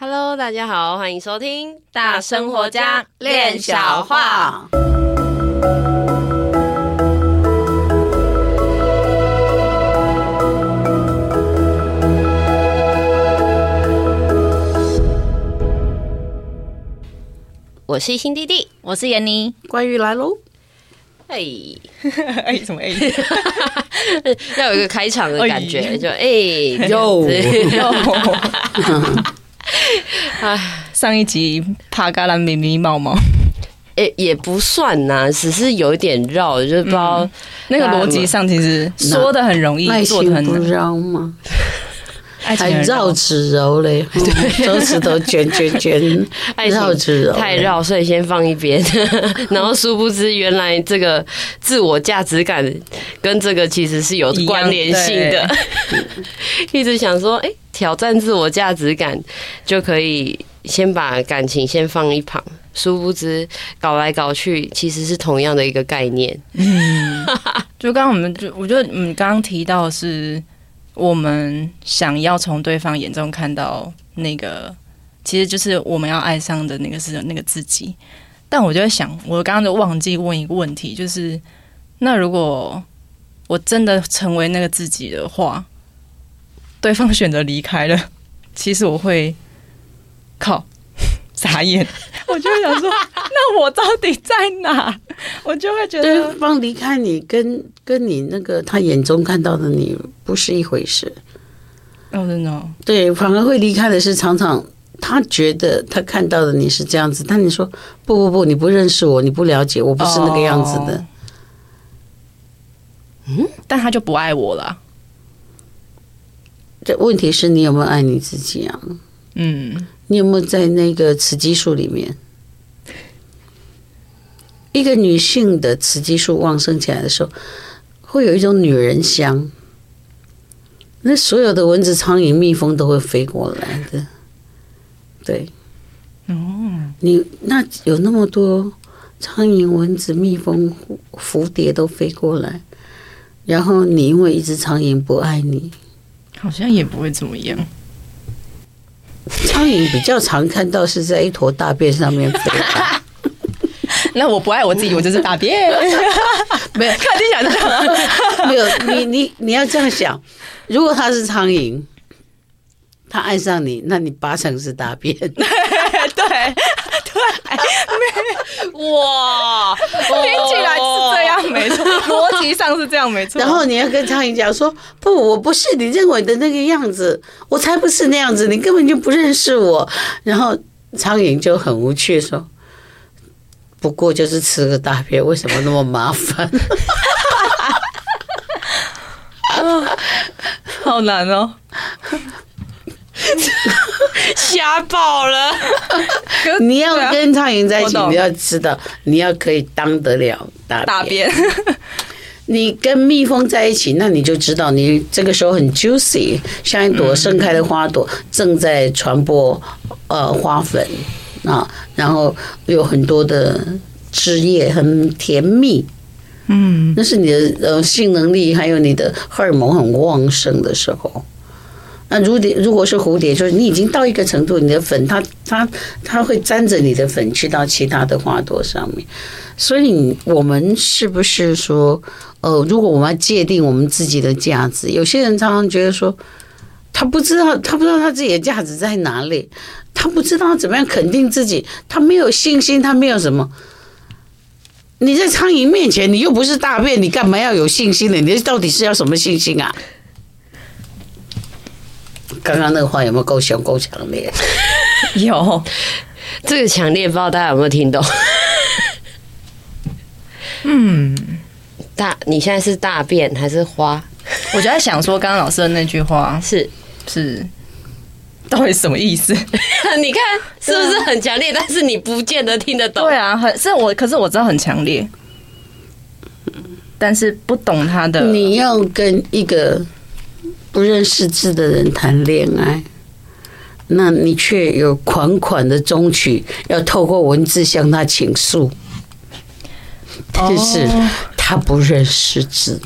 Hello，大家好，欢迎收听《大生活家练小话》。我是新弟弟，我是闫妮，关于来喽。哎，哎，什么哎？要有一个开场的感觉，就哎呦呦。哎，上一集帕嘎兰咪咪毛毛，也，也不算呐，只是有一点绕，就是不知道那个逻辑上其实说的很容易，做的很不绕吗？还绕指柔嘞，手指头卷卷卷，绕指柔太绕，所以先放一边。然后殊不知，原来这个自我价值感跟这个其实是有关联性的。一 直想说，哎，挑战自我价值感就可以先把感情先放一旁。殊不知，搞来搞去其实是同样的一个概念。嗯，就刚刚我们就我觉得，嗯，刚刚提到是。我们想要从对方眼中看到那个，其实就是我们要爱上的那个是那个自己。但我就在想，我刚刚就忘记问一个问题，就是那如果我真的成为那个自己的话，对方选择离开了，其实我会靠。傻眼，我就会想说，那我到底在哪？我就会觉得对方离开你，跟跟你那个他眼中看到的你不是一回事。哦，真的。对，反而会离开的是常常他觉得他看到的你是这样子，但你说不不不，你不认识我，你不了解我，不是那个样子的。嗯，但他就不爱我了。这问题是你有没有爱你自己啊？嗯。你有没有在那个雌激素里面？一个女性的雌激素旺盛起来的时候，会有一种女人香。那所有的蚊子、苍蝇、蜜蜂都会飞过来的。对，哦，你那有那么多苍蝇、蚊子、蜜蜂、蝴蝶都飞过来，然后你因为一只苍蝇不爱你，好像也不会怎么样。苍蝇比较常看到是在一坨大便上面飞。那我不爱我自己，我就是大便。没有，看你想这样。没有，你你你要这样想，如果他是苍蝇，他爱上你，那你八成是大便。对 对。哇，听起来是这样没错，逻辑上是这样没错。然后你要跟苍蝇讲说：“不，我不是你认为的那个样子，我才不是那样子，你根本就不认识我。”然后苍蝇就很无趣说：“不过就是吃个大便，为什么那么麻烦？” 好难哦。瞎爆了！你要跟苍蝇在一起，你要知道，你要可以当得了大大便。你跟蜜蜂在一起，那你就知道，你这个时候很 juicy，像一朵盛开的花朵，正在传播呃花粉啊，然后有很多的汁液，很甜蜜。嗯，那是你的呃性能力，还有你的荷尔蒙很旺盛的时候。那如蝶，如果是蝴蝶，就是你已经到一个程度，你的粉它它它会沾着你的粉去到其他的花朵上面。所以，我们是不是说，呃，如果我们要界定我们自己的价值，有些人常常觉得说，他不知道，他不知道他自己的价值在哪里，他不知道怎么样肯定自己，他没有信心，他没有什么。你在苍蝇面前，你又不是大便，你干嘛要有信心呢？你到底是要什么信心啊？刚刚那个话有没有够凶、够强烈？有，这个强烈不知道大家有没有听懂？嗯，大，你现在是大便还是花？我就在想说，刚刚老师的那句话是是，到底什么意思？你看是不是很强烈？但是你不见得听得懂。对啊，很是我，可是我知道很强烈，但是不懂他的。你要跟一个。不认识字的人谈恋爱，那你却有款款的衷曲，要透过文字向他倾诉。但是他不认识字，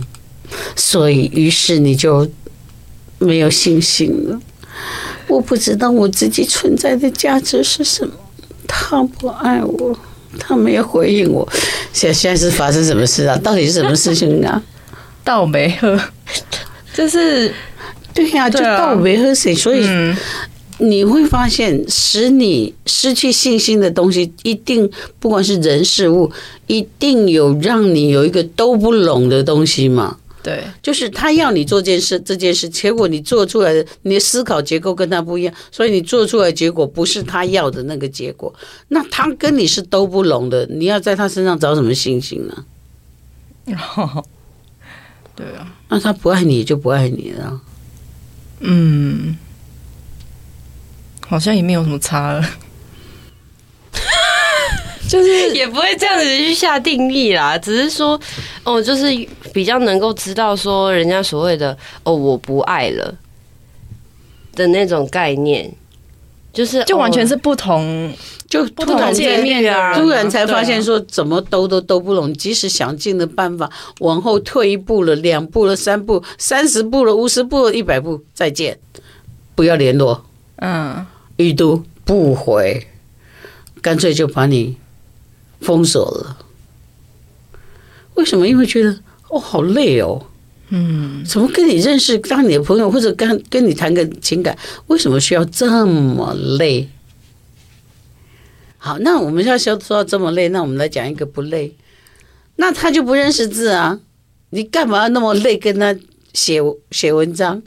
所以于是你就没有信心了。我不知道我自己存在的价值是什么。他不爱我，他没有回应我。现现在是发生什么事啊？到底是什么事情啊？倒霉喝，就是对呀、啊，就倒霉喝水。所以你会发现，使你失去信心的东西，一定不管是人事物，一定有让你有一个都不拢的东西嘛。对，就是他要你做件事，这件事，结果你做出来的，你的思考结构跟他不一样，所以你做出来的结果不是他要的那个结果。那他跟你是都不拢的，你要在他身上找什么信心呢？哦，对啊，那他不爱你就不爱你了。嗯，好像也没有什么差了。就是也不会这样子去下定义啦，只是说，哦，就是比较能够知道说人家所谓的“哦，我不爱了”的那种概念，就是就完全是不同，哦、就不同界面啊。突然才发现说，怎么兜都兜不拢，即使想尽了办法往后退一步了、两步了、三步、三十步了、五十步了、一百步，再见，不要联络，嗯，已读不回，干脆就把你。封锁了，为什么？因为觉得哦，好累哦，嗯，怎么跟你认识当你的朋友，或者跟跟你谈个情感，为什么需要这么累？好，那我们要说说到这么累，那我们来讲一个不累。那他就不认识字啊，你干嘛要那么累跟他写写文章，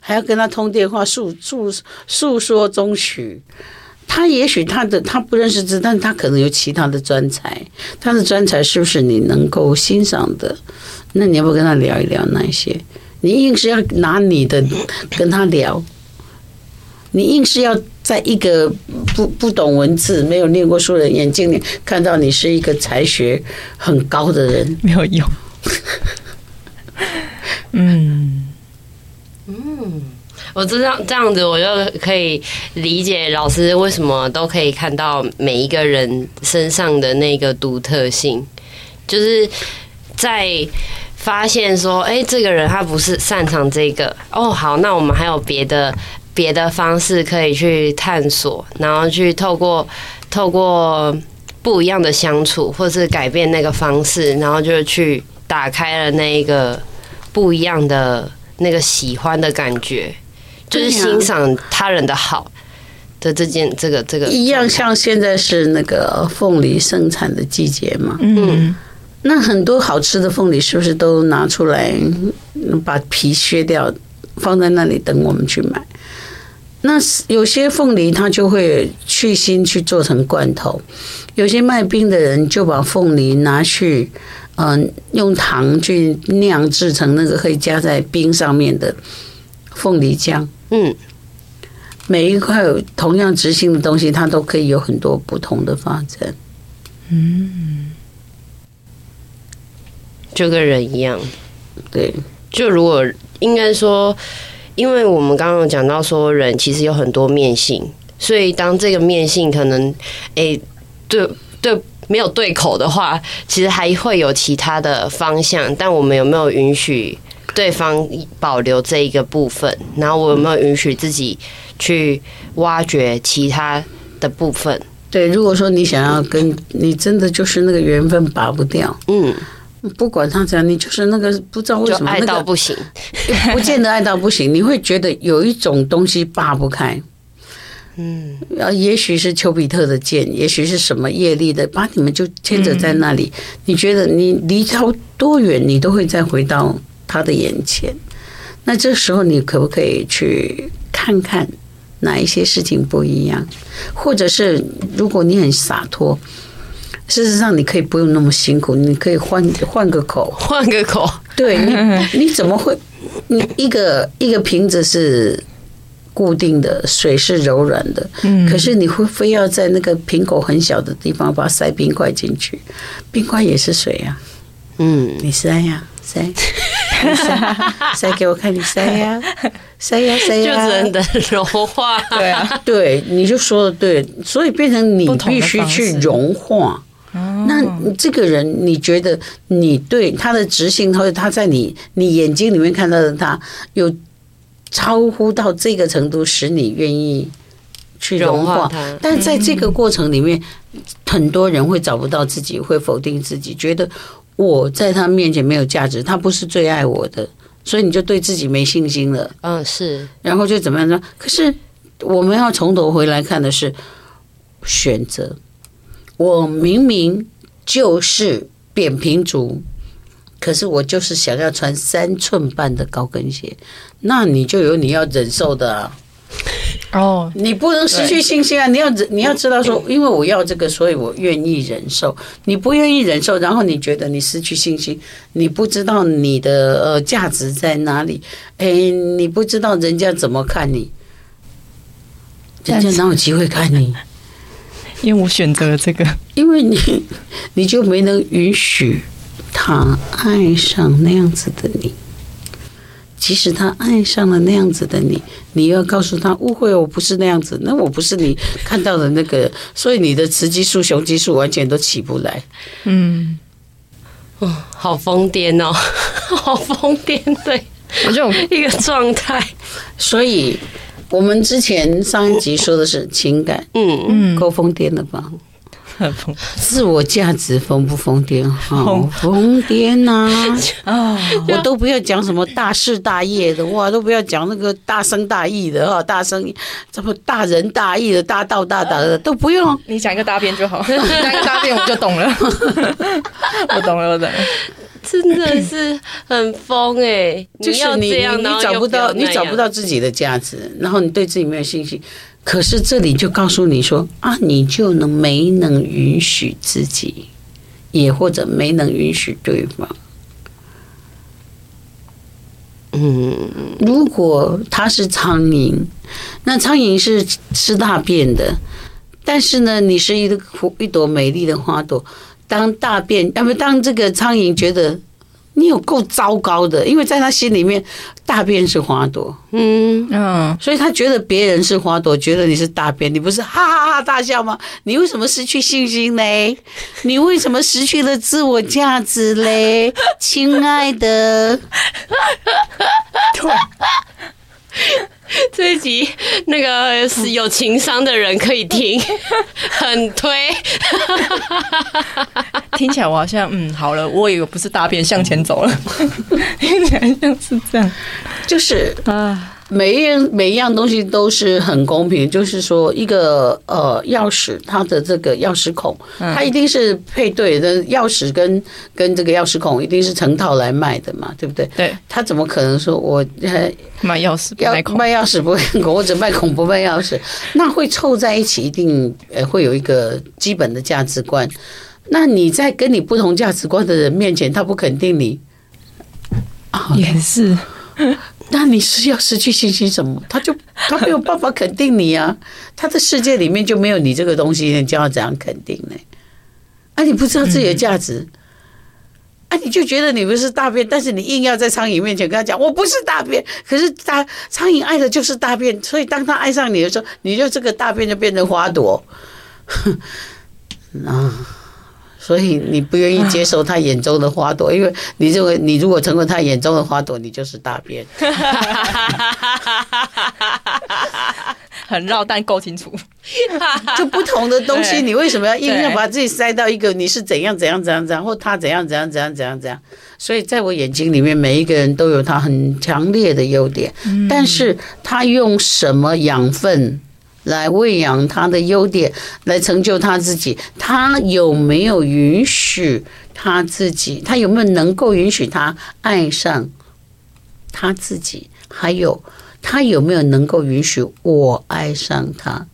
还要跟他通电话诉诉诉说中曲？他也许他的他不认识字，但他可能有其他的专才。他的专才是不是你能够欣赏的？那你要不要跟他聊一聊那一些？你硬是要拿你的跟他聊，你硬是要在一个不不懂文字、没有念过书的人眼睛里看到你是一个才学很高的人，没有用。嗯嗯。我知道这样子，我就可以理解老师为什么都可以看到每一个人身上的那个独特性，就是在发现说，哎，这个人他不是擅长这个。哦，好，那我们还有别的别的方式可以去探索，然后去透过透过不一样的相处，或是改变那个方式，然后就去打开了那一个不一样的那个喜欢的感觉。就是欣赏他人的好的这件这个这个一样，像现在是那个凤梨生产的季节嘛，嗯，那很多好吃的凤梨是不是都拿出来把皮削掉，放在那里等我们去买？那有些凤梨它就会去心去做成罐头，有些卖冰的人就把凤梨拿去，嗯，用糖去酿制成那个可以加在冰上面的凤梨浆。嗯，每一块同样执行的东西，它都可以有很多不同的发展。嗯，就跟人一样，对。就如果应该说，因为我们刚刚有讲到说，人其实有很多面性，所以当这个面性可能，哎，对对，没有对口的话，其实还会有其他的方向。但我们有没有允许？对方保留这一个部分，然后我有没有允许自己去挖掘其他的部分？对，如果说你想要跟你真的就是那个缘分拔不掉，嗯，不管他怎样，你就是那个不知道为什么爱到不行，不见得爱到不行，你会觉得有一种东西扒不开，嗯，啊，也许是丘比特的箭，也许是什么业力的，把你们就牵着在那里。你觉得你离他多远，你都会再回到。他的眼前，那这时候你可不可以去看看哪一些事情不一样？或者是如果你很洒脱，事实上你可以不用那么辛苦，你可以换换个口，换个口。对你，你怎么会？你一个一个瓶子是固定的，水是柔软的，嗯，可是你会非要在那个瓶口很小的地方把它塞冰块进去，冰块也是水呀，嗯，你塞呀，塞。塞，塞给我看，你塞呀，塞呀，塞呀，就真的融化。对啊，对，你就说的对，所以变成你必须去融化。那这个人，你觉得你对他的执行，或者他在你你眼睛里面看到的他，有超乎到这个程度，使你愿意去融化，融化它。但在这个过程里面，很多人会找不到自己，会否定自己，觉得我在他面前没有价值，他不是最爱我的，所以你就对自己没信心了。嗯，是。然后就怎么样呢？可是我们要从头回来看的是选择。我明明就是扁平足。可是我就是想要穿三寸半的高跟鞋，那你就有你要忍受的啊。哦，你不能失去信心啊！你要你要知道说，因为我要这个，所以我愿意忍受。你不愿意忍受，然后你觉得你失去信心，你不知道你的呃价值在哪里，哎，你不知道人家怎么看你，人家哪有机会看你？因为我选择了这个，因为你 你就没能允许。他爱上那样子的你，即使他爱上了那样子的你，你要告诉他误会，我不是那样子，那我不是你看到的那个，所以你的雌激素、雄激素完全都起不来。嗯，哦，好疯癫哦，好疯癫，对，我就一个状态。所以我们之前上一集说的是情感，嗯嗯，够疯癫了吧？自我价值疯不疯癫？好疯癫呐！啊，我都不要讲什么大事大业的哇，都不要讲那个大声大义的哈，大声这么大仁大义的大道大达的都不用。你讲一个大便就好，讲一个大便我就懂了。我懂了，我懂了。真的是很疯哎！就是你你你找不到你找不到自己的价值，然后你对自己没有信心。可是这里就告诉你说啊，你就能没能允许自己，也或者没能允许对方。嗯，如果他是苍蝇，那苍蝇是吃大便的，但是呢，你是一个一朵美丽的花朵。当大便，要不当这个苍蝇觉得。你有够糟糕的，因为在他心里面，大便是花朵，嗯嗯，所以他觉得别人是花朵，觉得你是大便，你不是哈哈哈大笑吗？你为什么失去信心嘞？你为什么失去了自我价值嘞？亲爱的，对。这一集那个是有情商的人可以听，很推。听起来我好像嗯好了，我以为不是大便向前走了，听起来像是这样，就是啊。每一样每一样东西都是很公平，就是说，一个呃钥匙，它的这个钥匙孔，它一定是配对的，钥匙跟跟这个钥匙孔一定是成套来卖的嘛，对不对？对。他怎么可能说我卖钥匙不卖孔，卖钥匙不 卖孔，或者卖孔不卖钥匙？那会凑在一起，一定呃会有一个基本的价值观。那你在跟你不同价值观的人面前，他不肯定你，也是。那你是要失去信心什么？他就他没有办法肯定你啊！他的世界里面就没有你这个东西，你叫他怎样肯定呢？啊，你不知道自己的价值，啊，你就觉得你不是大便，但是你硬要在苍蝇面前跟他讲我不是大便，可是他苍蝇爱的就是大便，所以当他爱上你的时候，你就这个大便就变成花朵，啊。所以你不愿意接受他眼中的花朵，因为你认为你如果成为他眼中的花朵，你就是大便。很绕，但够清楚。就不同的东西，你为什么要硬要把自己塞到一个你是怎样怎样怎样怎样，或他怎样怎样怎样怎样怎样？所以在我眼睛里面，每一个人都有他很强烈的优点，但是他用什么养分？来喂养他的优点，来成就他自己。他有没有允许他自己？他有没有能够允许他爱上他自己？还有，他有没有能够允许我爱上他？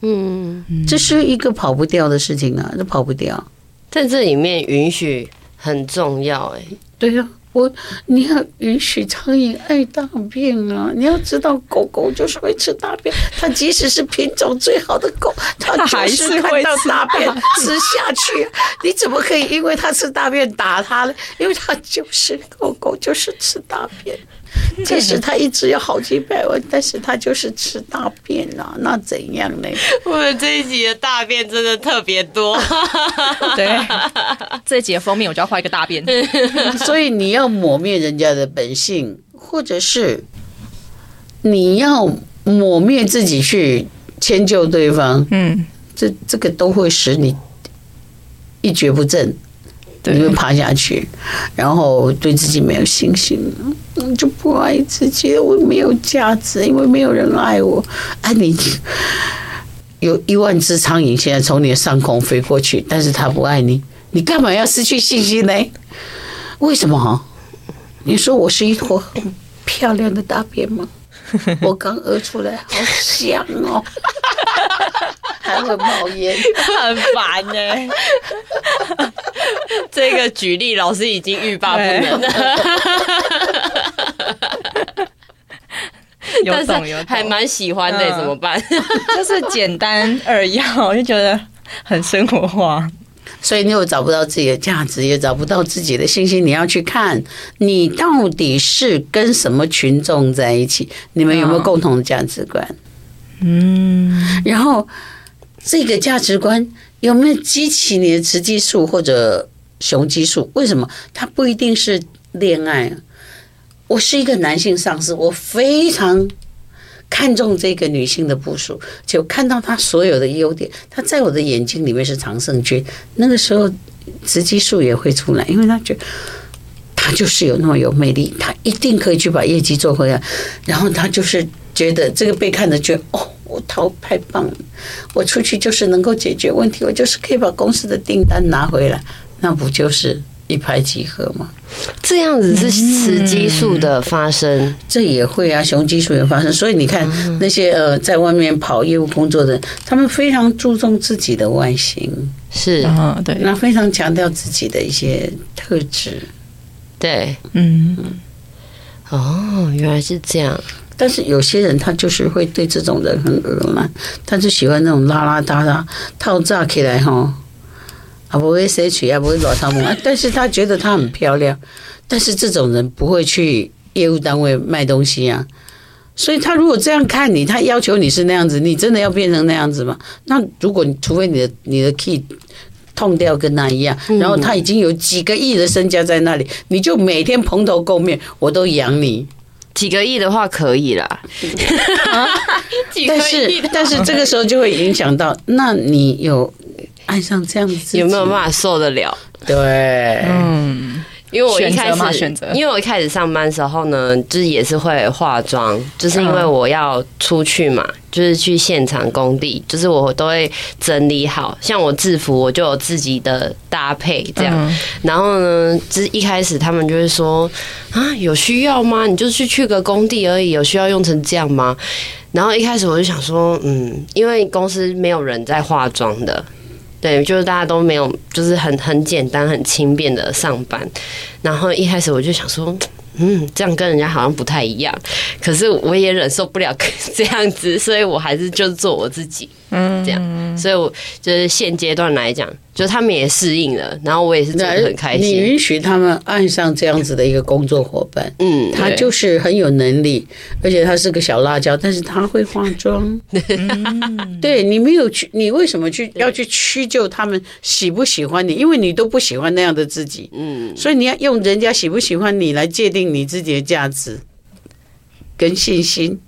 嗯，这是一个跑不掉的事情啊，这跑不掉。在这里面，允许很重要，哎，对呀。我，你要允许苍蝇爱大便啊！你要知道，狗狗就是会吃大便，它即使是品种最好的狗，它还是看到大便吃下去。你怎么可以因为它吃大便打它呢？因为它就是狗狗，就是吃大便。即使他一直有好几百万，但是他就是吃大便啊！那怎样呢？我们这一集的大便真的特别多。对，这一集的封面我就要画一个大便。所以你要抹灭人家的本性，或者是你要抹灭自己去迁就对方，嗯，这这个都会使你一蹶不振，你会爬下去，然后对自己没有信心，嗯，就不爱自己，我没有价值，因为没有人爱我。哎，你有一万只苍蝇现在从你的上空飞过去，但是他不爱你，你干嘛要失去信心呢？为什么？你说我是一坨很漂亮的大便吗？我刚屙出来，好香哦，还会冒烟，很烦呢、欸。这个举例，老师已经欲罢不能了。有懂有懂，还蛮喜欢的，怎么办？就是简单扼要，我就觉得很生活化。所以你又找不到自己的价值，也找不到自己的信心。你要去看，你到底是跟什么群众在一起？你们有没有共同的价值观？嗯，然后这个价值观有没有激起你的雌激素或者雄激素？为什么？它不一定是恋爱。我是一个男性上司，我非常。看重这个女性的部署，就看到她所有的优点，她在我的眼睛里面是常胜军。那个时候，雌激素也会出来，因为她觉得她就是有那么有魅力，她一定可以去把业绩做回来。然后她就是觉得这个被看的觉哦，我太太棒了，我出去就是能够解决问题，我就是可以把公司的订单拿回来，那不就是？一拍即合吗，这样子是雌激素的发生，嗯，这也会啊，雄激素也发生。所以你看那些呃，在外面跑业务工作的人，他们非常注重自己的外形，是。啊，对，那非常强调自己的一些特质，对，嗯，哦，原来是这样。但是有些人他就是会对这种人很恶嘛，他就喜欢那种拉拉搭搭、套炸起来哈。啊，不会摄取啊，不会裸汤啊，但是他觉得她很漂亮，但是这种人不会去业务单位卖东西啊，所以他如果这样看你，他要求你是那样子，你真的要变成那样子吗？那如果你除非你的你的 key 痛掉跟他一样，然后他已经有几个亿的身家在那里，你就每天蓬头垢面，我都养你，几个亿的话可以啦，啊，但是但是这个时候就会影响到，那你有。爱上这样子，有没有办法受得了？对，嗯，因为我一开始选择，因为我一开始上班的时候呢，就是也是会化妆，就是因为我要出去嘛，就是去现场工地，就是我都会整理好，像我制服我就有自己的搭配这样。然后呢，就是一开始他们就会说啊，有需要吗？你就去去个工地而已，有需要用成这样吗？然后一开始我就想说，嗯，因为公司没有人在化妆的。对，就是大家都没有，就是很很简单、很轻便的上班。然后一开始我就想说，嗯，这样跟人家好像不太一样。可是我也忍受不了 这样子，所以我还是就做我自己。嗯，这样。所以我就是现阶段来讲。就他们也适应了，然后我也是真的很开心。你允许他们爱上这样子的一个工作伙伴，嗯，他就是很有能力，而且他是个小辣椒，但是他会化妆。对，你没有去，你为什么去要去屈就他们喜不喜欢你？因为你都不喜欢那样的自己，嗯，所以你要用人家喜不喜欢你来界定你自己的价值跟信心。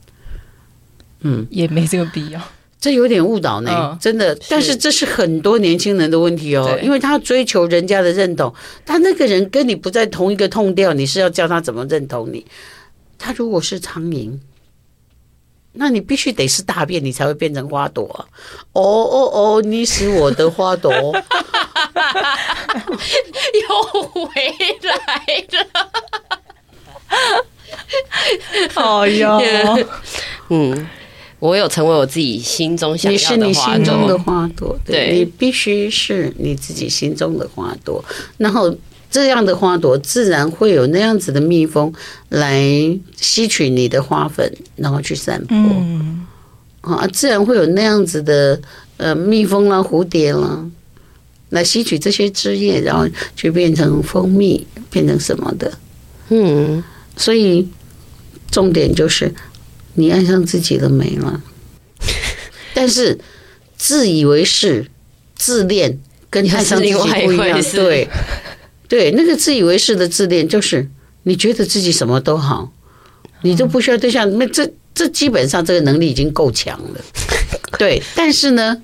嗯，也没这个必要。这有点误导呢，真的。但是这是很多年轻人的问题哦，因为他追求人家的认同，他那个人跟你不在同一个痛调，你是要教他怎么认同你？他如果是苍蝇，那你必须得是大便，你才会变成花朵。哦哦哦，你是我的花朵，又回来了。好呀，嗯。我有成为我自己心中想要的花朵。你是你心中的花朵，对，你必须是你自己心中的花朵。然后这样的花朵自然会有那样子的蜜蜂来吸取你的花粉，然后去散播。啊，自然会有那样子的呃蜜蜂啦、蝴蝶啦，来吸取这些汁液，然后去变成蜂蜜，变成什么的。嗯，所以重点就是。你爱上自己的美了，但是自以为是、自恋跟爱上自己不一样。对，对，那个自以为是的自恋，就是你觉得自己什么都好，你都不需要对象。那这这这基本上这个能力已经够强了。对，但是呢，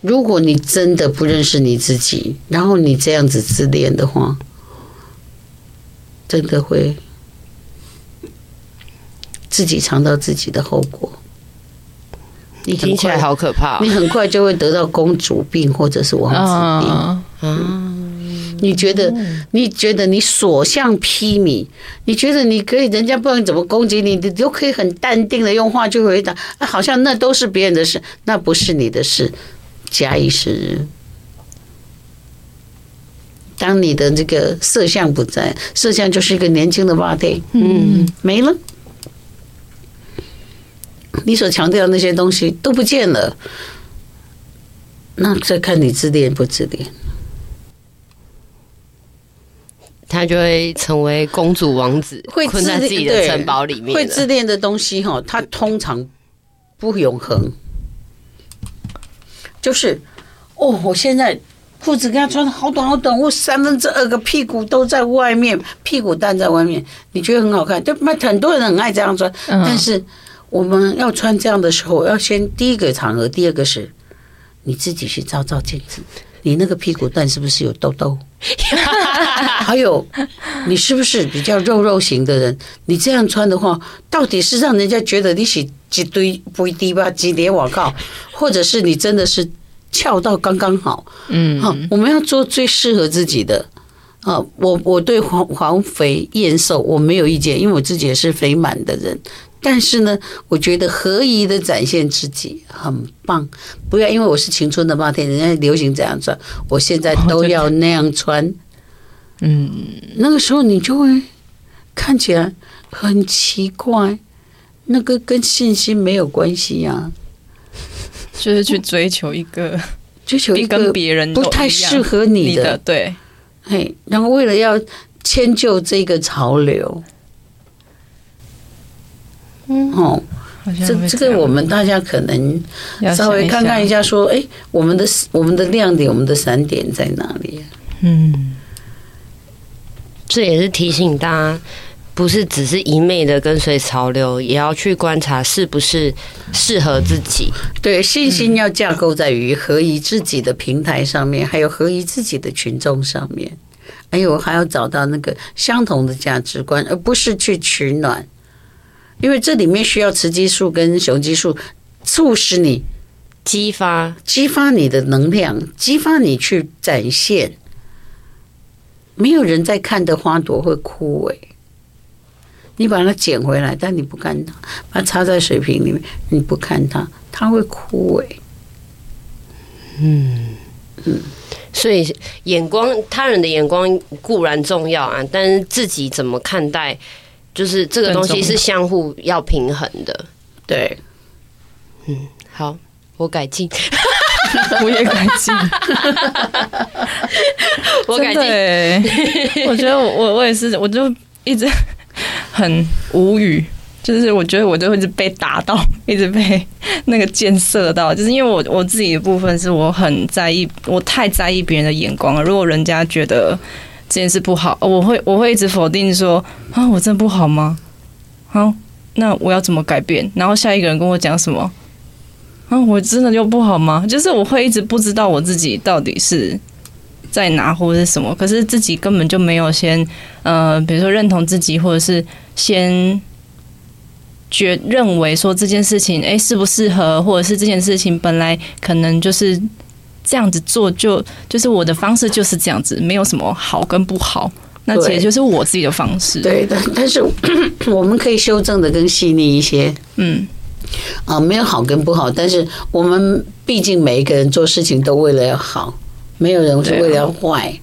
如果你真的不认识你自己，然后你这样子自恋的话，真的会自己尝到自己的后果。你听起来好可怕，你很快就会得到公主病或者是王子病。啊，你觉得？你觉得你所向披靡？你觉得你可以？人家不管怎么攻击你，你都可以很淡定的用话去回答，啊好像那都是别人的事，那不是你的事。假以时日，当你的这个色相不在，色相就是一个年轻的 body，嗯，没了。你所强调的那些东西都不见了，那再看你自恋不自恋，他就会成为公主王子，会困在自己的城堡里面。会自恋的东西哈，它通常不永恒。就是哦，我现在裤子给他穿的好短好短，我三分之二个屁股都在外面，屁股蛋在外面，你觉得很好看？就很多人很爱这样穿，但是。我们要穿这样的时候，要先第一个场合，第二个是你自己去照照镜子，你那个屁股蛋是不是有痘痘？还有，你是不是比较肉肉型的人？你这样穿的话，到底是让人家觉得你是几堆不低吧？几叠我靠，或者是你真的是翘到刚刚好？嗯，好，我们要做最适合自己的。啊，我我对黄黄肥燕瘦我没有意见，因为我自己也是肥满的人。但是呢，我觉得合宜的展现自己很棒。不要因为我是青春的八天，人家流行这样穿，我现在都要那样穿。嗯，那个时候你就会看起来很奇怪。那个跟信心没有关系呀，就是去追求一个追求一个跟别人不太适合你的，对。嘿，然后为了要迁就这个潮流。哦，这这个我们大家可能稍微看看一下，说，哎，我们的我们的亮点，我们的闪点在哪里？嗯，这也是提醒大家，不是只是一昧的跟随潮流，也要去观察是不是适合自己。对，信心要架构在于合宜自己的平台上面，还有合宜自己的群众上面，还有还要找到那个相同的价值观，而不是去取暖。因为这里面需要雌激素跟雄激素，促使你激发激发你的能量，激发你去展现。没有人在看的花朵会枯萎，你把它捡回来，但你不看它，把它插在水瓶里面，你不看它，它会枯萎。嗯嗯，所以眼光，他人的眼光固然重要啊，但是自己怎么看待？就是这个东西是相互要平衡的，对，嗯，好，我改进，我也改进，我改进，我觉得我我也是，我就一直很无语，就是我觉得我就一直被打到，一直被那个箭射到，就是因为我我自己的部分是我很在意，我太在意别人的眼光了，如果人家觉得。这件事不好，我会我会一直否定说啊，我真的不好吗？好，那我要怎么改变？然后下一个人跟我讲什么？啊，我真的就不好吗？就是我会一直不知道我自己到底是在哪或者是什么，可是自己根本就没有先呃，比如说认同自己，或者是先觉认为说这件事情哎适不适合，或者是这件事情本来可能就是。这样子做就就是我的方式就是这样子，没有什么好跟不好，那其实就是我自己的方式。对的，但是 我们可以修正的更细腻一些。嗯，啊，没有好跟不好，但是我们毕竟每一个人做事情都为了要好，没有人是为了要坏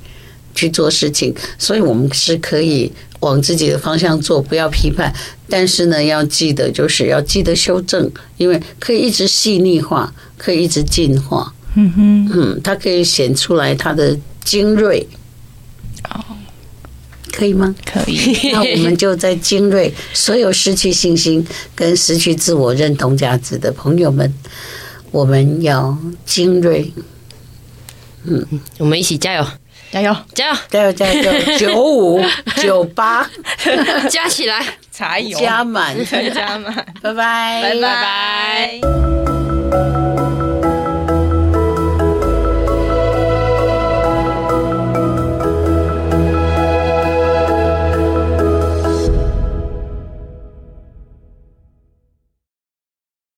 去做事情，所以我们是可以往自己的方向做，不要批判。但是呢，要记得就是要记得修正，因为可以一直细腻化，可以一直进化。嗯哼，嗯，它可以显出来它的精锐，哦，可以吗？可以。那我们就在精锐，所有失去信心跟失去自我认同价值的朋友们，我们要精锐。嗯，我们一起加油，加油，加油，加油，加油！九五九八，加起来，加油。加满，加满，拜拜，拜拜。